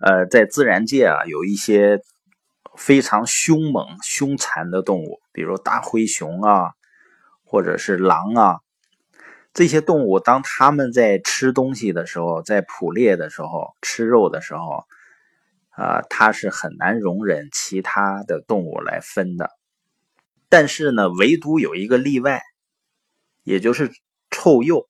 呃，在自然界啊，有一些非常凶猛、凶残的动物，比如大灰熊啊，或者是狼啊。这些动物当它们在吃东西的时候，在捕猎的时候、吃肉的时候，啊，它是很难容忍其他的动物来分的。但是呢，唯独有一个例外，也就是臭鼬。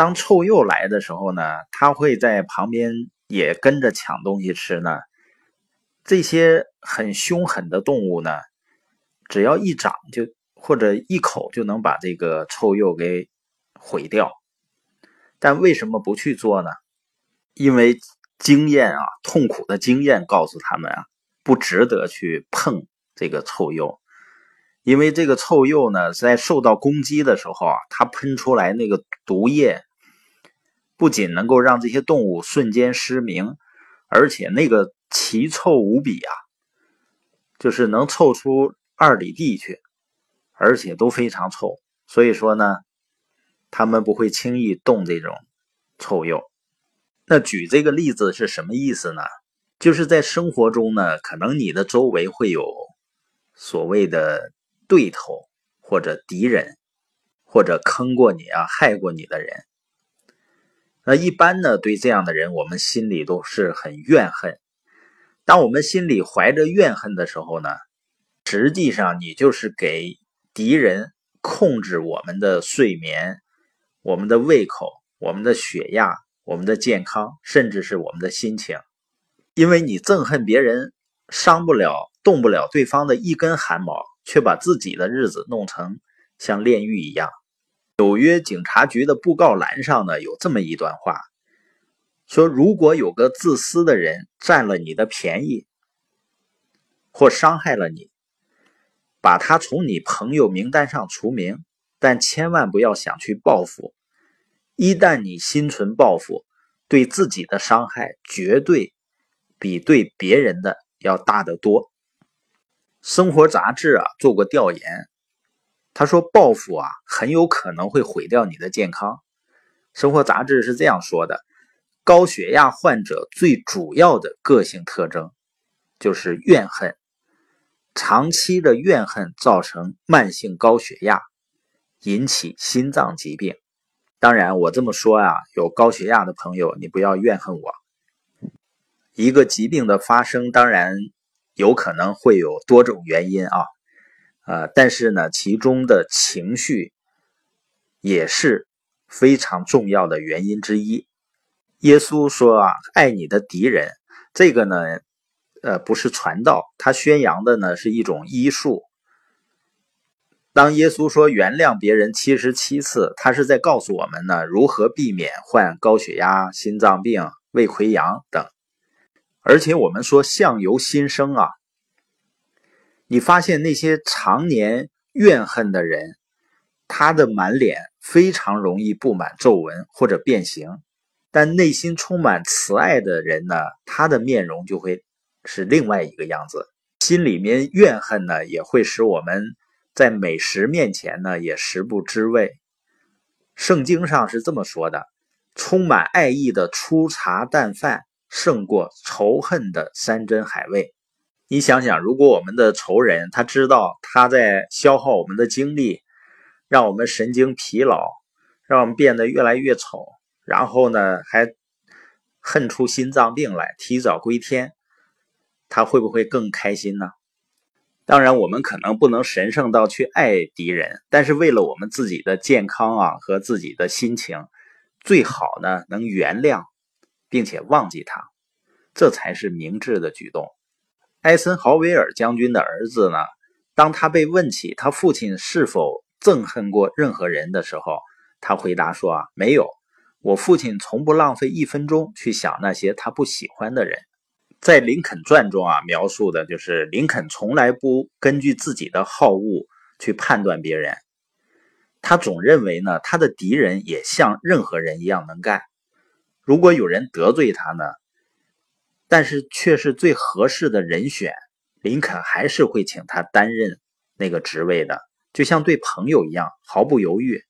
当臭鼬来的时候呢，它会在旁边也跟着抢东西吃呢。这些很凶狠的动物呢，只要一掌就或者一口就能把这个臭鼬给毁掉。但为什么不去做呢？因为经验啊，痛苦的经验告诉他们啊，不值得去碰这个臭鼬。因为这个臭鼬呢，在受到攻击的时候啊，它喷出来那个毒液。不仅能够让这些动物瞬间失明，而且那个奇臭无比啊，就是能臭出二里地去，而且都非常臭。所以说呢，他们不会轻易动这种臭鼬。那举这个例子是什么意思呢？就是在生活中呢，可能你的周围会有所谓的对头或者敌人，或者坑过你啊、害过你的人。那一般呢，对这样的人，我们心里都是很怨恨。当我们心里怀着怨恨的时候呢，实际上你就是给敌人控制我们的睡眠、我们的胃口、我们的血压、我们的健康，甚至是我们的心情。因为你憎恨别人，伤不了、动不了对方的一根汗毛，却把自己的日子弄成像炼狱一样。纽约警察局的布告栏上呢，有这么一段话，说：如果有个自私的人占了你的便宜，或伤害了你，把他从你朋友名单上除名，但千万不要想去报复。一旦你心存报复，对自己的伤害绝对比对别人的要大得多。生活杂志啊做过调研。他说：“报复啊，很有可能会毁掉你的健康。”生活杂志是这样说的：高血压患者最主要的个性特征就是怨恨，长期的怨恨造成慢性高血压，引起心脏疾病。当然，我这么说啊，有高血压的朋友，你不要怨恨我。一个疾病的发生，当然有可能会有多种原因啊呃，但是呢，其中的情绪也是非常重要的原因之一。耶稣说啊，爱你的敌人，这个呢，呃，不是传道，他宣扬的呢是一种医术。当耶稣说原谅别人七十七次，他是在告诉我们呢，如何避免患高血压、心脏病、胃溃疡等。而且我们说相由心生啊。你发现那些常年怨恨的人，他的满脸非常容易布满皱纹或者变形；但内心充满慈爱的人呢，他的面容就会是另外一个样子。心里面怨恨呢，也会使我们在美食面前呢也食不知味。圣经上是这么说的：充满爱意的粗茶淡饭，胜过仇恨的山珍海味。你想想，如果我们的仇人他知道他在消耗我们的精力，让我们神经疲劳，让我们变得越来越丑，然后呢还恨出心脏病来，提早归天，他会不会更开心呢？当然，我们可能不能神圣到去爱敌人，但是为了我们自己的健康啊和自己的心情，最好呢能原谅，并且忘记他，这才是明智的举动。艾森豪威尔将军的儿子呢？当他被问起他父亲是否憎恨过任何人的时候，他回答说：“啊，没有，我父亲从不浪费一分钟去想那些他不喜欢的人。”在《林肯传》中啊，描述的就是林肯从来不根据自己的好恶去判断别人，他总认为呢，他的敌人也像任何人一样能干。如果有人得罪他呢？但是却是最合适的人选，林肯还是会请他担任那个职位的，就像对朋友一样，毫不犹豫。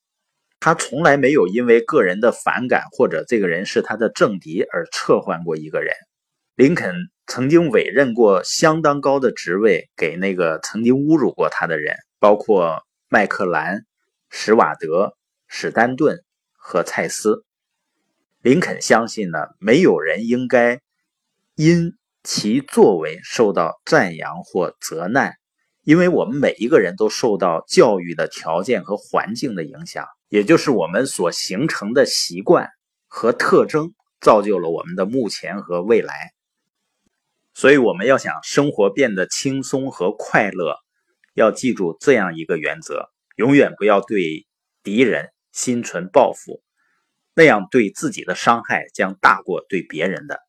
他从来没有因为个人的反感或者这个人是他的政敌而撤换过一个人。林肯曾经委任过相当高的职位给那个曾经侮辱过他的人，包括麦克兰、史瓦德、史丹顿和蔡斯。林肯相信呢，没有人应该因其作为受到赞扬或责难，因为我们每一个人都受到教育的条件和环境的影响，也就是我们所形成的习惯和特征，造就了我们的目前和未来。所以，我们要想生活变得轻松和快乐，要记住这样一个原则：永远不要对敌人心存报复。那样对自己的伤害将大过对别人的。